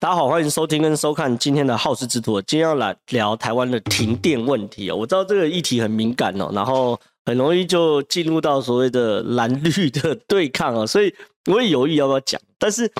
大家好，欢迎收听跟收看今天的好事之徒。今天要来聊台湾的停电问题哦。我知道这个议题很敏感哦，然后很容易就进入到所谓的蓝绿的对抗哦，所以我也犹豫要不要讲。但是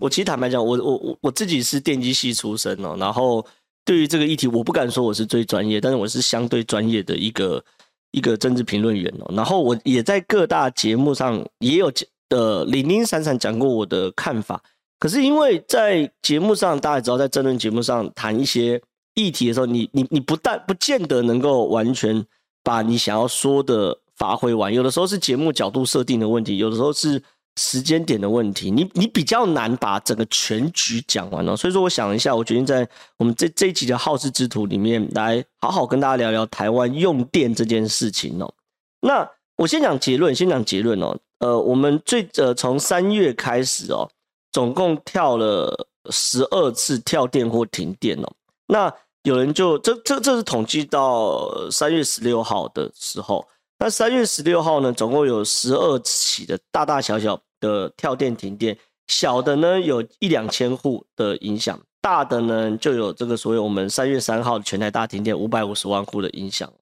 我其实坦白讲，我我我我自己是电机系出身哦，然后对于这个议题，我不敢说我是最专业，但是我是相对专业的一个一个政治评论员哦。然后我也在各大节目上也有呃零零散散讲过我的看法。可是因为在节目上，大家也知道，在争论节目上谈一些议题的时候，你你你不但不见得能够完全把你想要说的发挥完，有的时候是节目角度设定的问题，有的时候是时间点的问题，你你比较难把整个全局讲完了。所以说，我想一下，我决定在我们这这一集的好事之徒里面来好好跟大家聊聊台湾用电这件事情哦。那我先讲结论，先讲结论哦。呃，我们最呃从三月开始哦。总共跳了十二次跳电或停电哦，那有人就这这这是统计到三月十六号的时候，那三月十六号呢，总共有十二起的大大小小的跳电停电，小的呢有一两千户的影响，大的呢就有这个所谓我们三月三号全台大停电五百五十万户的影响。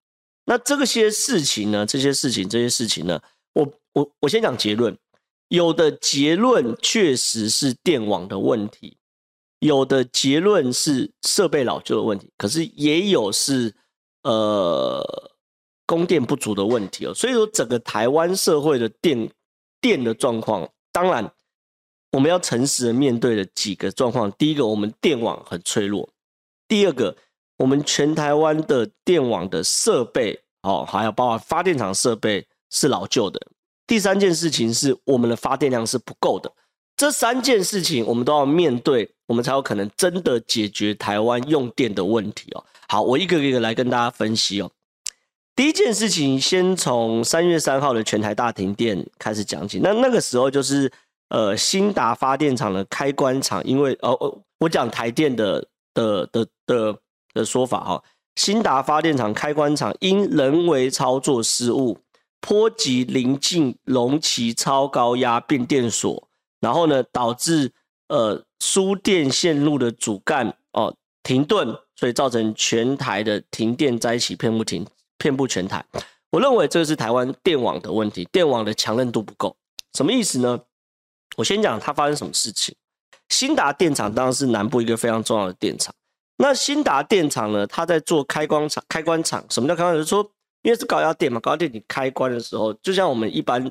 那这些事情呢，这些事情这些事情呢，我我我先讲结论。有的结论确实是电网的问题，有的结论是设备老旧的问题，可是也有是呃供电不足的问题哦。所以说，整个台湾社会的电电的状况，当然我们要诚实的面对的几个状况：第一个，我们电网很脆弱；第二个，我们全台湾的电网的设备哦，还有包括发电厂设备是老旧的。第三件事情是我们的发电量是不够的，这三件事情我们都要面对，我们才有可能真的解决台湾用电的问题哦。好，我一个一个来跟大家分析哦。第一件事情，先从三月三号的全台大停电开始讲起。那那个时候就是呃兴达发电厂的开关厂，因为哦哦，我讲台电的的的的的说法哈，兴达发电厂开关厂因人为操作失误。波及邻近龙崎超高压变电所，然后呢，导致呃输电线路的主干哦停顿，所以造成全台的停电灾起，遍布停遍布全台。我认为这个是台湾电网的问题，电网的强韧度不够。什么意思呢？我先讲它发生什么事情。兴达电厂当然是南部一个非常重要的电厂。那兴达电厂呢，它在做开关厂，开关厂什么叫开关厂？就是说因为是高压电嘛，高压电你开关的时候，就像我们一般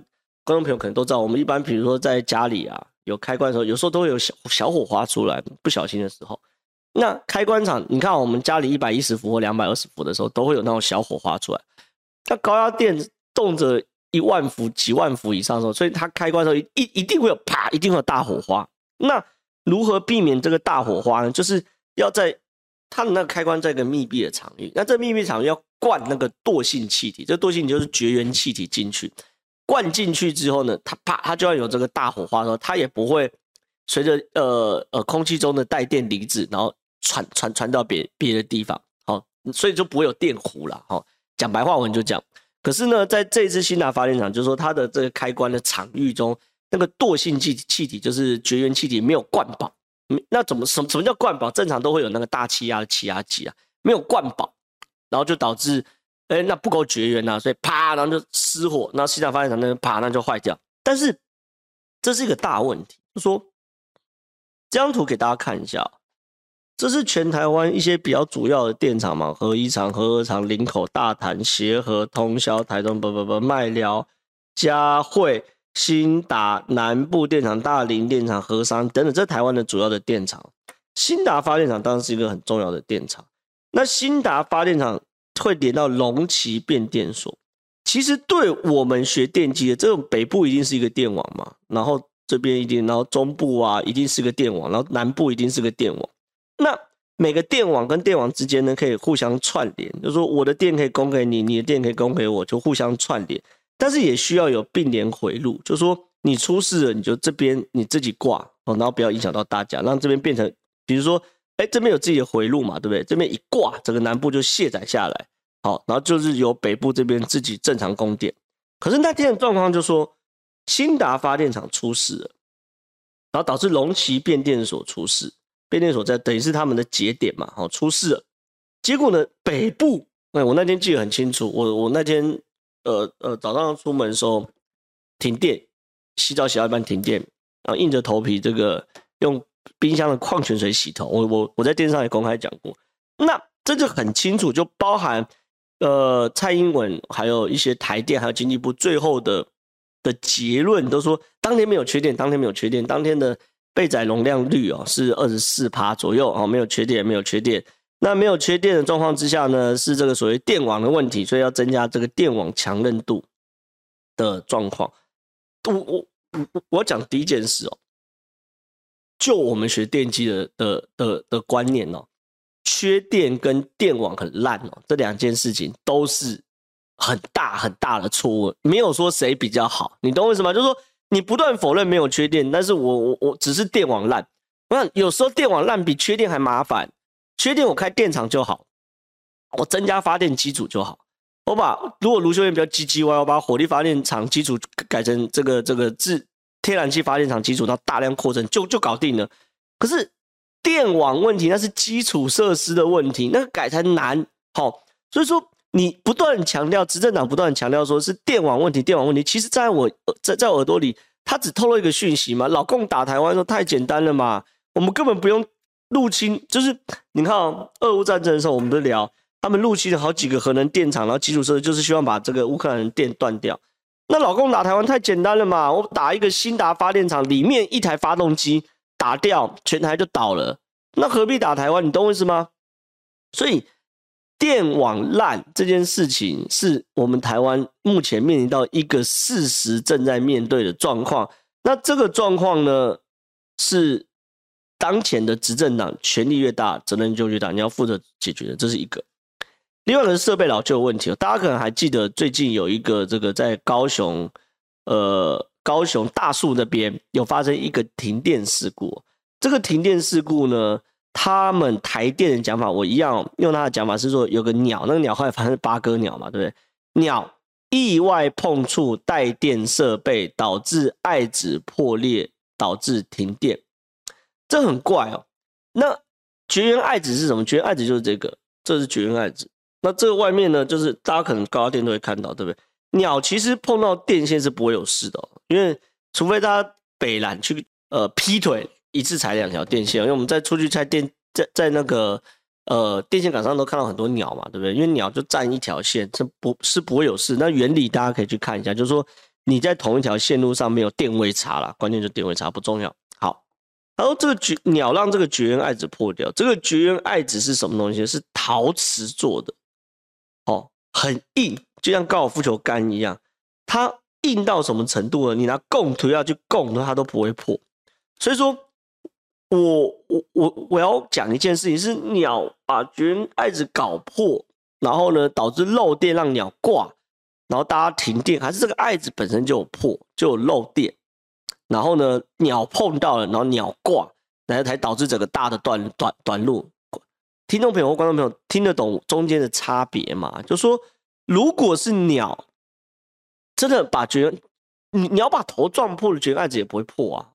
观众朋友可能都知道，我们一般比如说在家里啊有开关的时候，有时候都会有小小火花出来，不小心的时候，那开关厂你看我们家里一百一十伏或两百二十伏的时候，都会有那种小火花出来。那高压电动辄一万伏、几万伏以上的时候，所以它开关的时候一一定会有啪，一定会有大火花。那如何避免这个大火花呢？就是要在它的那个开关在一个密闭的场域，那这密闭场域要。灌那个惰性气体，这惰性就是绝缘气体进去，灌进去之后呢，它啪，它就要有这个大火花的时候，它也不会随着呃呃空气中的带电离子，然后传传传到别别的地方，好，所以就不会有电弧了，好，讲白话文就讲。可是呢，在这次新达发电厂，就是说它的这个开关的场域中，那个惰性气气体就是绝缘气体没有灌饱，那怎么什么什么叫灌饱？正常都会有那个大气压的气压计啊，没有灌饱。然后就导致，哎，那不够绝缘呐，所以啪，然后就失火，那兴达发电厂那啪，那就坏掉。但是这是一个大问题，就说这张图给大家看一下，这是全台湾一些比较主要的电厂嘛，核一厂、核二厂、林口、大潭、协和、通霄、台中、不不不、麦寮、嘉惠、兴达、南部电厂、大林电厂、和商等等，这台湾的主要的电厂。兴达发电厂当然是一个很重要的电厂。那兴达发电厂会连到龙崎变电所，其实对我们学电机的，这种北部一定是一个电网嘛，然后这边一定，然后中部啊一定是个电网，然后南部一定是个电网。那每个电网跟电网之间呢，可以互相串联，就是说我的电可以供给你，你的电可以供给我，就互相串联。但是也需要有并联回路，就是说你出事了，你就这边你自己挂哦，然后不要影响到大家，让这边变成，比如说。哎，这边有自己的回路嘛，对不对？这边一挂，整个南部就卸载下来，好，然后就是由北部这边自己正常供电。可是那天的状况就说，兴达发电厂出事了，然后导致龙崎变电所出事，变电所在等于是他们的节点嘛，好出事了。结果呢，北部，哎，我那天记得很清楚，我我那天呃呃早上出门的时候停电，洗澡洗到一半停电，然后硬着头皮这个用冰箱的矿泉水洗头，我我我在电视上也公开讲过，那这就很清楚，就包含呃蔡英文还有一些台电还有经济部最后的的结论都说，当天没有缺电，当天没有缺电，当天的备载容量率哦是二十四趴左右哦，没有缺电，没有缺电。那没有缺电的状况之下呢，是这个所谓电网的问题，所以要增加这个电网强韧度的状况。我我我我讲第一件事哦，就我们学电机的的的的观念哦，缺电跟电网很烂哦，这两件事情都是很大很大的错误，没有说谁比较好，你懂我意思吗？就是说你不断否认没有缺电，但是我我我只是电网烂，那有时候电网烂比缺电还麻烦。缺电我开电厂就好，我增加发电机组就好。我把如果卢秀燕比较唧唧歪，我把火力发电厂机组改成这个这个自天然气发电厂机组，到大量扩增就就搞定了。可是电网问题那是基础设施的问题，那个改才难。好，所以说你不断强调，执政党不断强调说是电网问题，电网问题。其实在我在在我耳朵里，他只透露一个讯息嘛，老共打台湾说太简单了嘛，我们根本不用。入侵就是你看哦，俄乌战争的时候，我们都聊他们入侵了好几个核能电厂，然后基础设施就是希望把这个乌克兰的电断掉。那老共打台湾太简单了嘛？我打一个新达发电厂，里面一台发动机打掉，全台就倒了。那何必打台湾？你懂我意思吗？所以电网烂这件事情是我们台湾目前面临到一个事实正在面对的状况。那这个状况呢是。当前的执政党权力越大，责任就越大，你要负责解决的，这是一个。另外一个是设备老旧的问题哦，大家可能还记得最近有一个这个在高雄，呃，高雄大树那边有发生一个停电事故。这个停电事故呢，他们台电的讲法，我一样用他的讲法是说，有个鸟，那个鸟后来发现是八哥鸟嘛，对不对？鸟意外碰触带电设备，导致爱子破裂，导致停电。这很怪哦，那绝缘爱子是什么？绝缘爱子就是这个，这是绝缘爱子。那这个外面呢，就是大家可能高压电都会看到，对不对？鸟其实碰到电线是不会有事的，因为除非它北缆去呃劈腿，一次踩两条电线。因为我们在出去拆电，在在那个呃电线杆上都看到很多鸟嘛，对不对？因为鸟就占一条线，这不是不会有事。那原理大家可以去看一下，就是说你在同一条线路上没有电位差啦，关键就电位差不重要。然后这个绝鸟让这个绝缘爱子破掉，这个绝缘爱子是什么东西？是陶瓷做的，哦，很硬，就像高尔夫球杆一样。它硬到什么程度呢？你拿供图要去供它都不会破。所以说，我我我我要讲一件事情，是鸟把绝缘爱子搞破，然后呢导致漏电让鸟挂，然后大家停电，还是这个爱子本身就有破，就有漏电。然后呢，鸟碰到了，然后鸟挂，然后才导致整个大的短短短路。听众朋友或观众朋友听得懂中间的差别吗？就说，如果是鸟，真的把绝缘，你鸟把头撞破了，绝缘爱子也不会破啊。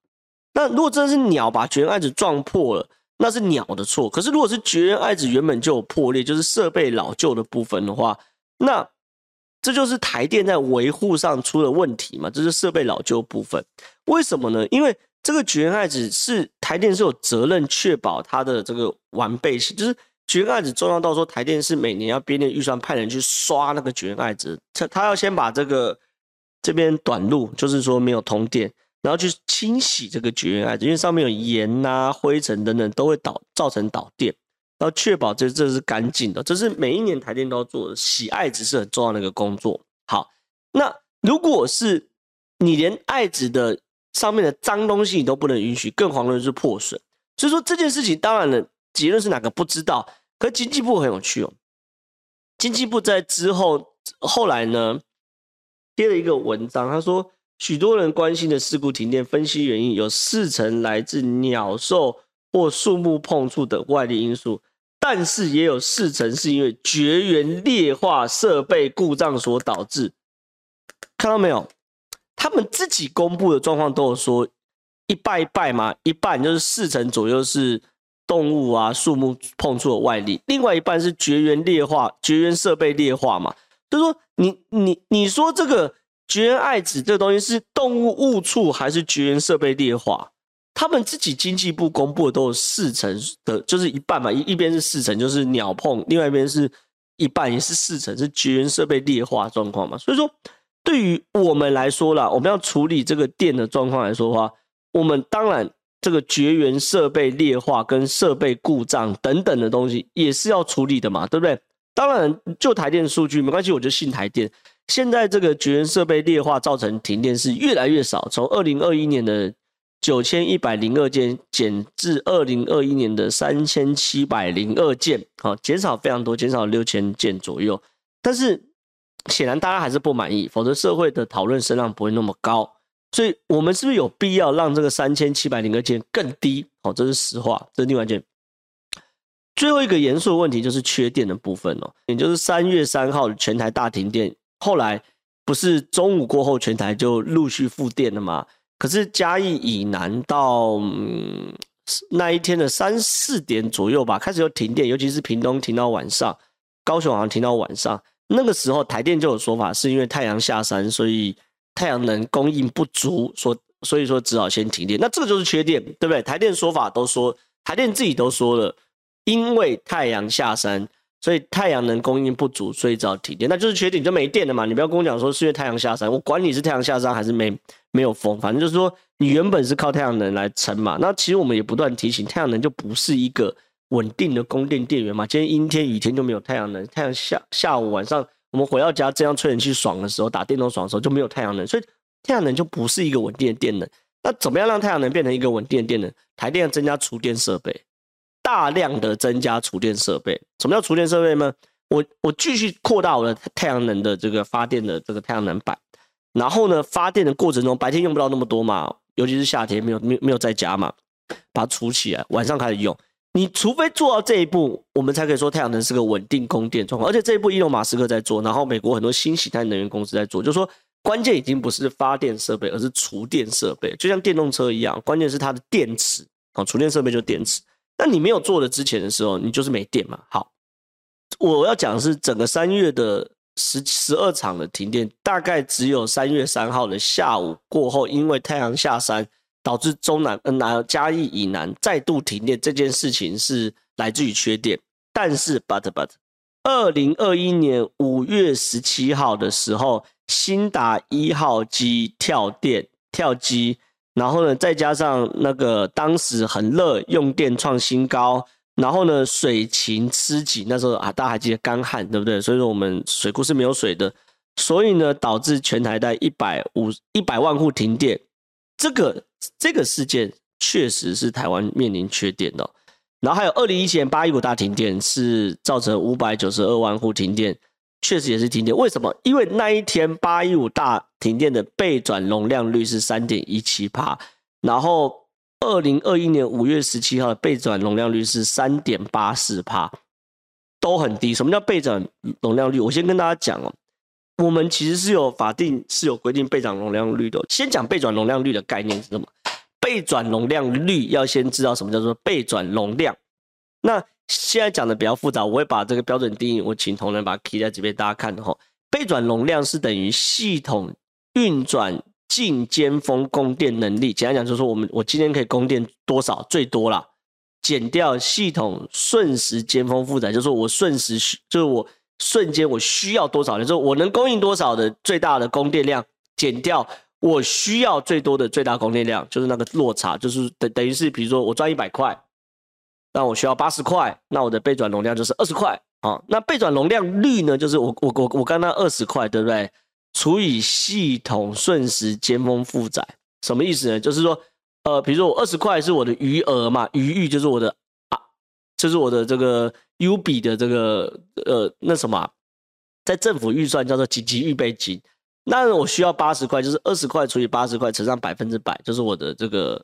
那如果真的是鸟把绝缘爱子撞破了，那是鸟的错。可是如果是绝缘爱子原本就有破裂，就是设备老旧的部分的话，那。这就是台电在维护上出了问题嘛？这是设备老旧部分，为什么呢？因为这个绝缘爱子是台电是有责任确保它的这个完备性，就是绝缘爱子重要到说台电是每年要编列预算派人去刷那个绝缘爱子，他他要先把这个这边短路，就是说没有通电，然后去清洗这个绝缘爱子，因为上面有盐啊、灰尘等等都会导造成导电。要确保这这是干净的，这是每一年台电都要做的，洗爱子是很重要的一个工作。好，那如果是你连爱子的上面的脏东西你都不能允许，更遑论是破损。所以说这件事情，当然了，结论是哪个不知道。可经济部很有趣哦，经济部在之后后来呢贴了一个文章，他说许多人关心的事故停电，分析原因有四成来自鸟兽或树木碰触的外力因素。但是也有四成是因为绝缘劣化设备故障所导致，看到没有？他们自己公布的状况都有说一半一半嘛，一半就是四成左右是动物啊、树木碰触的外力，另外一半是绝缘劣化、绝缘设备劣化嘛。就说你你你说这个绝缘爱子这东西是动物误触还是绝缘设备劣化？他们自己经济部公布的都有四成的，就是一半嘛，一一边是四成，就是鸟碰，另外一边是一半也是四成，是绝缘设备劣化状况嘛。所以说，对于我们来说啦，我们要处理这个电的状况来说的话，我们当然。这个绝缘设备劣化跟设备故障等等的东西也是要处理的嘛，对不对？当然，就台电数据没关系，我就信台电。现在这个绝缘设备劣化造成停电是越来越少，从二零二一年的九千一百零二件减至二零二一年的三千七百零二件，好，减少非常多，减少六千件左右。但是显然大家还是不满意，否则社会的讨论声浪不会那么高。所以，我们是不是有必要让这个三千七百零二件更低？哦，这是实话，这是另外一件。最后一个严肃的问题就是缺电的部分哦，也就是三月三号全台大停电，后来不是中午过后全台就陆续复电了吗？可是嘉义以南到嗯那一天的三四点左右吧，开始就停电，尤其是屏东停到晚上，高雄好像停到晚上。那个时候台电就有说法，是因为太阳下山，所以。太阳能供应不足，说所以说只好先停电，那这个就是缺电，对不对？台电说法都说，台电自己都说了，因为太阳下山，所以太阳能供应不足，所以只好停电，那就是缺电就没电了嘛。你不要跟我讲说是因为太阳下山，我管你是太阳下山还是没没有风，反正就是说你原本是靠太阳能来撑嘛。那其实我们也不断提醒，太阳能就不是一个稳定的供电电源嘛。今天阴天雨天就没有太阳能，太阳下下午晚上。我们回到家这样吹冷气爽的时候，打电动爽的时候就没有太阳能，所以太阳能就不是一个稳定的电能。那怎么样让太阳能变成一个稳定的电能？台电要增加储电设备，大量的增加储电设备。什么叫储电设备呢？我我继续扩大我的太阳能的这个发电的这个太阳能板，然后呢，发电的过程中白天用不到那么多嘛，尤其是夏天没有没有没有在家嘛，把它储起来，晚上开始用。你除非做到这一步，我们才可以说太阳能是个稳定供电状况。而且这一步，伊隆马斯克在做，然后美国很多新形态能源公司在做，就是说关键已经不是发电设备，而是储电设备。就像电动车一样，关键是它的电池啊，储电设备就是电池。那你没有做的之前的时候，你就是没电嘛。好，我要讲的是整个三月的十十二场的停电，大概只有三月三号的下午过后，因为太阳下山。导致中南、呃、南嘉义以南再度停电这件事情是来自于缺电，但是 but but，二零二一年五月十七号的时候，兴达一号机跳电跳机，然后呢，再加上那个当时很热，用电创新高，然后呢，水情吃紧，那时候啊，大家还记得干旱对不对？所以说我们水库是没有水的，所以呢，导致全台在一百五一百万户停电，这个。这个事件确实是台湾面临缺电的，然后还有二零一七年八一五大停电是造成五百九十二万户停电，确实也是停电。为什么？因为那一天八一五大停电的备转容量率是三点一七帕，然后二零二一年五月十七号的备转容量率是三点八四帕，都很低。什么叫备转容量率？我先跟大家讲哦。我们其实是有法定是有规定备转容量率的。先讲备转容量率的概念是什么？备转容量率要先知道什么叫做备转容量。那现在讲的比较复杂，我会把这个标准定义，我请同仁把它 key 在这边，大家看哈。备转容量是等于系统运转净尖峰供电能力。简单讲就是说，我们我今天可以供电多少？最多啦，减掉系统瞬时尖峰负载，就是说我瞬时就是我。瞬间我需要多少？就是我能供应多少的最大的供电量，减掉我需要最多的最大供电量，就是那个落差，就是等等于是，比如说我赚一百块，那我需要八十块，那我的备转容量就是二十块啊。那备转容量率呢，就是我我我我刚刚二十块，对不对？除以系统瞬时尖峰负载，什么意思呢？就是说，呃，比如说我二十块是我的余额嘛，余裕就是我的啊。就是我的这个 U 比的这个呃那什么、在政府预算叫做紧急预备金，那我需要八十块，就是二十块除以八十块乘上百分之百，就是我的这个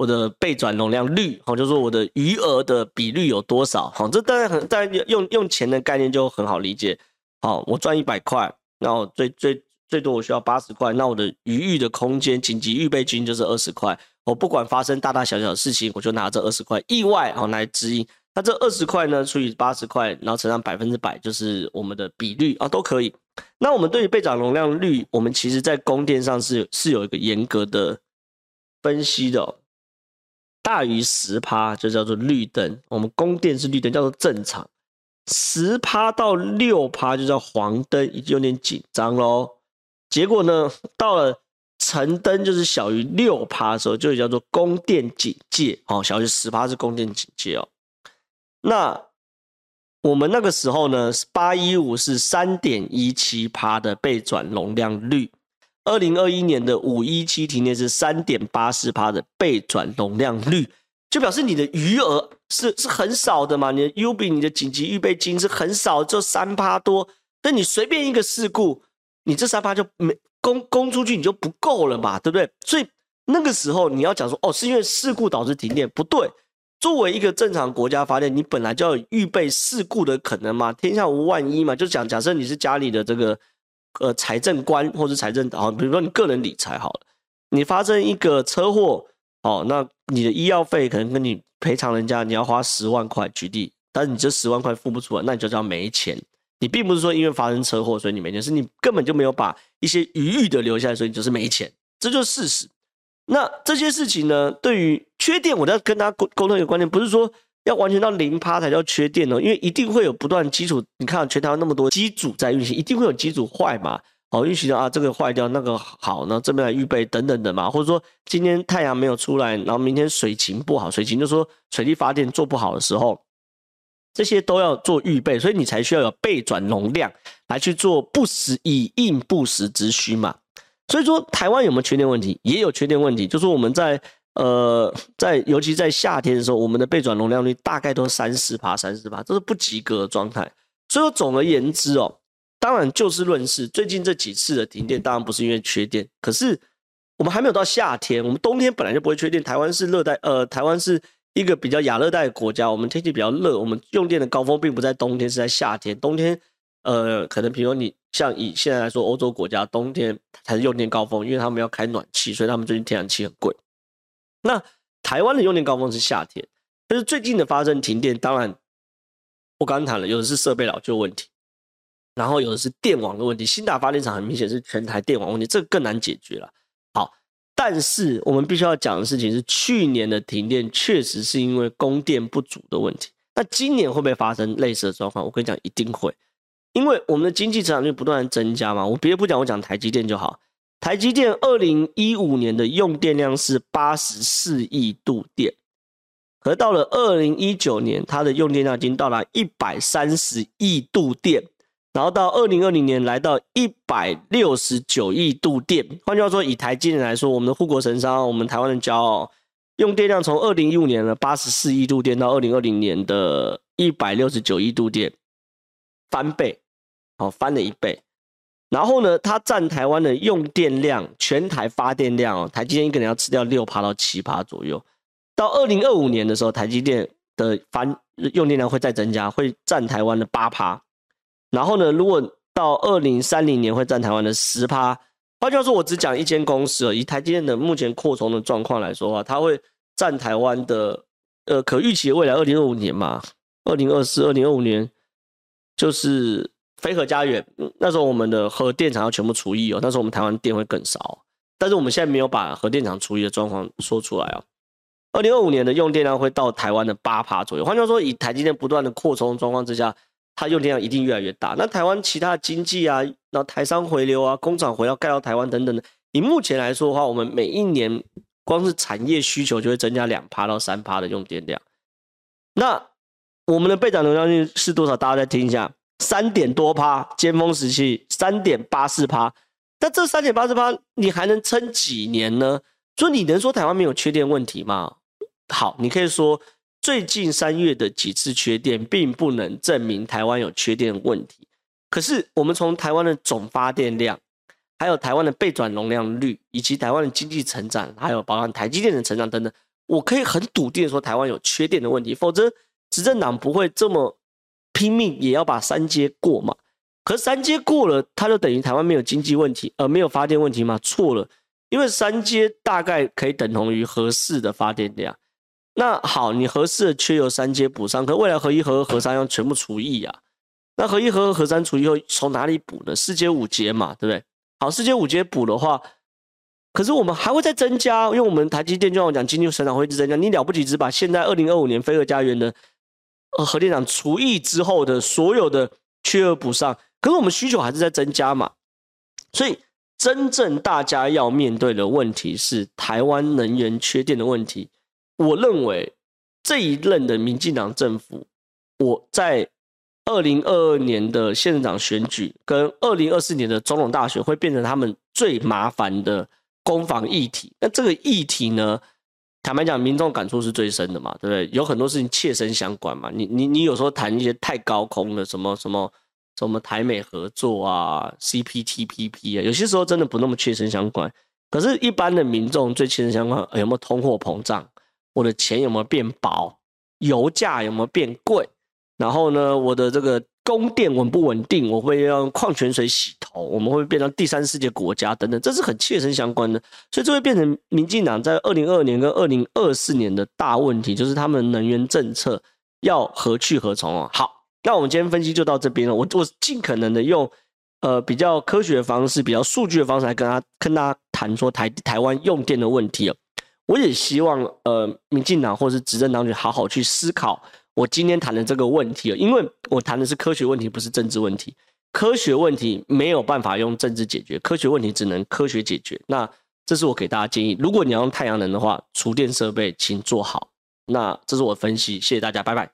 我的备转容量率，好，就是说我的余额的比率有多少，好，这当然很当然用用钱的概念就很好理解，好，我赚一百块，然后最最最多我需要八十块，那我的余裕的空间紧急预备金就是二十块，我不管发生大大小小的事情，我就拿这二十块意外哦来指引。那这二十块呢，除以八十块，然后乘上百分之百，就是我们的比率啊，都可以。那我们对于备转容量率，我们其实在供电上是是有一个严格的分析的。大于十趴就叫做绿灯，我们供电是绿灯，叫做正常；十趴到六趴就叫黄灯，已经有点紧张喽。结果呢，到了橙灯，就是小于六趴的时候，就叫做供电警戒哦，小于十趴是供电警戒哦。那我们那个时候呢，八一五是三点一七趴的备转容量率。二零二一年的五一七停电是三点八四趴的备转容量率，就表示你的余额是是很少的嘛？你的 U 比你的紧急预备金是很少，就三趴多。那你随便一个事故，你这三趴就没供供出去，你就不够了嘛，对不对？所以那个时候你要讲说，哦，是因为事故导致停电，不对。作为一个正常国家发电，你本来就要预备事故的可能嘛，天下无万一嘛。就讲假设你是家里的这个。呃，财政官或者财政啊，比如说你个人理财好了，你发生一个车祸，哦，那你的医药费可能跟你赔偿人家，你要花十万块举例，但是你这十万块付不出来，那你就叫没钱。你并不是说因为发生车祸所以你没钱，是你根本就没有把一些余裕的留下来，所以你就是没钱，这就是事实。那这些事情呢，对于缺电，我要跟大家沟沟通一个观念，不是说。要完全到零趴才叫缺电哦，因为一定会有不断基础。你看全台湾那么多机组在运行，一定会有机组坏嘛？哦，运行啊，这个坏掉，那个好，呢这边来预备等等的嘛。或者说今天太阳没有出来，然后明天水情不好，水情就说水力发电做不好的时候，这些都要做预备，所以你才需要有备转容量来去做不时以应不时之需嘛。所以说台湾有没有缺电问题？也有缺电问题，就是我们在。呃，在尤其在夏天的时候，我们的备转容量率大概都三四趴、三四趴，这是不及格的状态。所以说，总而言之哦，当然就事论事。最近这几次的停电，当然不是因为缺电，可是我们还没有到夏天，我们冬天本来就不会缺电。台湾是热带，呃，台湾是一个比较亚热带的国家，我们天气比较热，我们用电的高峰并不在冬天，是在夏天。冬天，呃，可能比如你像以现在来说，欧洲国家冬天才是用电高峰，因为他们要开暖气，所以他们最近天然气很贵。那台湾的用电高峰是夏天，但是最近的发生停电，当然我刚谈了，有的是设备老旧问题，然后有的是电网的问题。新达发电厂很明显是全台电网问题，这个更难解决了。好，但是我们必须要讲的事情是，去年的停电确实是因为供电不足的问题。那今年会不会发生类似的状况？我跟你讲，一定会，因为我们的经济成长率不断增加嘛。我别的不讲，我讲台积电就好。台积电二零一五年的用电量是八十四亿度电，而到了二零一九年，它的用电量已经到达一百三十亿度电，然后到二零二零年来到一百六十九亿度电。换句话说，以台积电来说，我们的护国神山，我们台湾的骄傲，用电量从二零一五年的八十四亿度电到二零二零年的一百六十九亿度电，翻倍，好，翻了一倍。然后呢，它占台湾的用电量，全台发电量哦，台积电一个人要吃掉六趴到七趴左右。到二零二五年的时候，台积电的发用电量会再增加，会占台湾的八趴。然后呢，如果到二零三零年会占台湾的十趴。换句话说，我只讲一间公司而已。以台积电的目前扩充的状况来说的话，它会占台湾的呃可预期的未来二零二五年嘛，二零二四、二零二五年就是。飞核家园，那时候我们的核电厂要全部除役哦，那时候我们台湾电会更少。但是我们现在没有把核电厂除役的状况说出来哦。二零二五年的用电量会到台湾的八趴左右。换句话说，以台积电不断的扩充状况之下，它用电量一定越来越大。那台湾其他的经济啊，那台商回流啊，工厂回要盖到台湾等等的，以目前来说的话，我们每一年光是产业需求就会增加两趴到三趴的用电量。那我们的备转容量率是多少？大家再听一下。三点多趴，尖峰时期三点八四趴，那这三点八四趴，你还能撑几年呢？所以你能说台湾没有缺电问题吗？好，你可以说最近三月的几次缺电，并不能证明台湾有缺电问题。可是我们从台湾的总发电量，还有台湾的备转容量率，以及台湾的经济成长，还有包含台积电的成长等等，我可以很笃定的说，台湾有缺电的问题。否则，执政党不会这么。拼命也要把三阶过嘛？可是三阶过了，它就等于台湾没有经济问题，而没有发电问题吗？错了，因为三阶大概可以等同于合适的发电量。那好，你合适的缺油三阶补上，可未来核一、核二、核三要全部除以啊。那核一、核二、核三除以后，从哪里补呢？四阶、五阶嘛，对不对？好，四阶、五阶补的话，可是我们还会再增加，因为我们台积电就像我讲，经济成长会一直增加。你了不起，只把现在二零二五年非核家园的呃核电厂除役之后的所有的缺额补上，可是我们需求还是在增加嘛。所以，真正大家要面对的问题是台湾能源缺电的问题。我认为这一任的民进党政府，我在二零二二年的县长选举跟二零二四年的总统大选会变成他们最麻烦的攻防议题。那这个议题呢，坦白讲，民众感触是最深的嘛，对不对？有很多事情切身相关嘛。你你你有时候谈一些太高空的什么什么什么台美合作啊，CPTPP 啊，有些时候真的不那么切身相关。可是，一般的民众最切身相关，有没有通货膨胀？我的钱有没有变薄？油价有没有变贵？然后呢，我的这个供电稳不稳定？我会用矿泉水洗头？我们会，变成第三世界国家等等，这是很切身相关的。所以这会变成民进党在二零二二年跟二零二四年的大问题，就是他们能源政策要何去何从啊？好，那我们今天分析就到这边了。我我尽可能的用呃比较科学的方式、比较数据的方式来跟他跟大家谈说台台湾用电的问题啊。我也希望，呃，民进党或是执政党局好好去思考我今天谈的这个问题，因为我谈的是科学问题，不是政治问题。科学问题没有办法用政治解决，科学问题只能科学解决。那这是我给大家建议，如果你要用太阳能的话，厨电设备请做好。那这是我分析，谢谢大家，拜拜。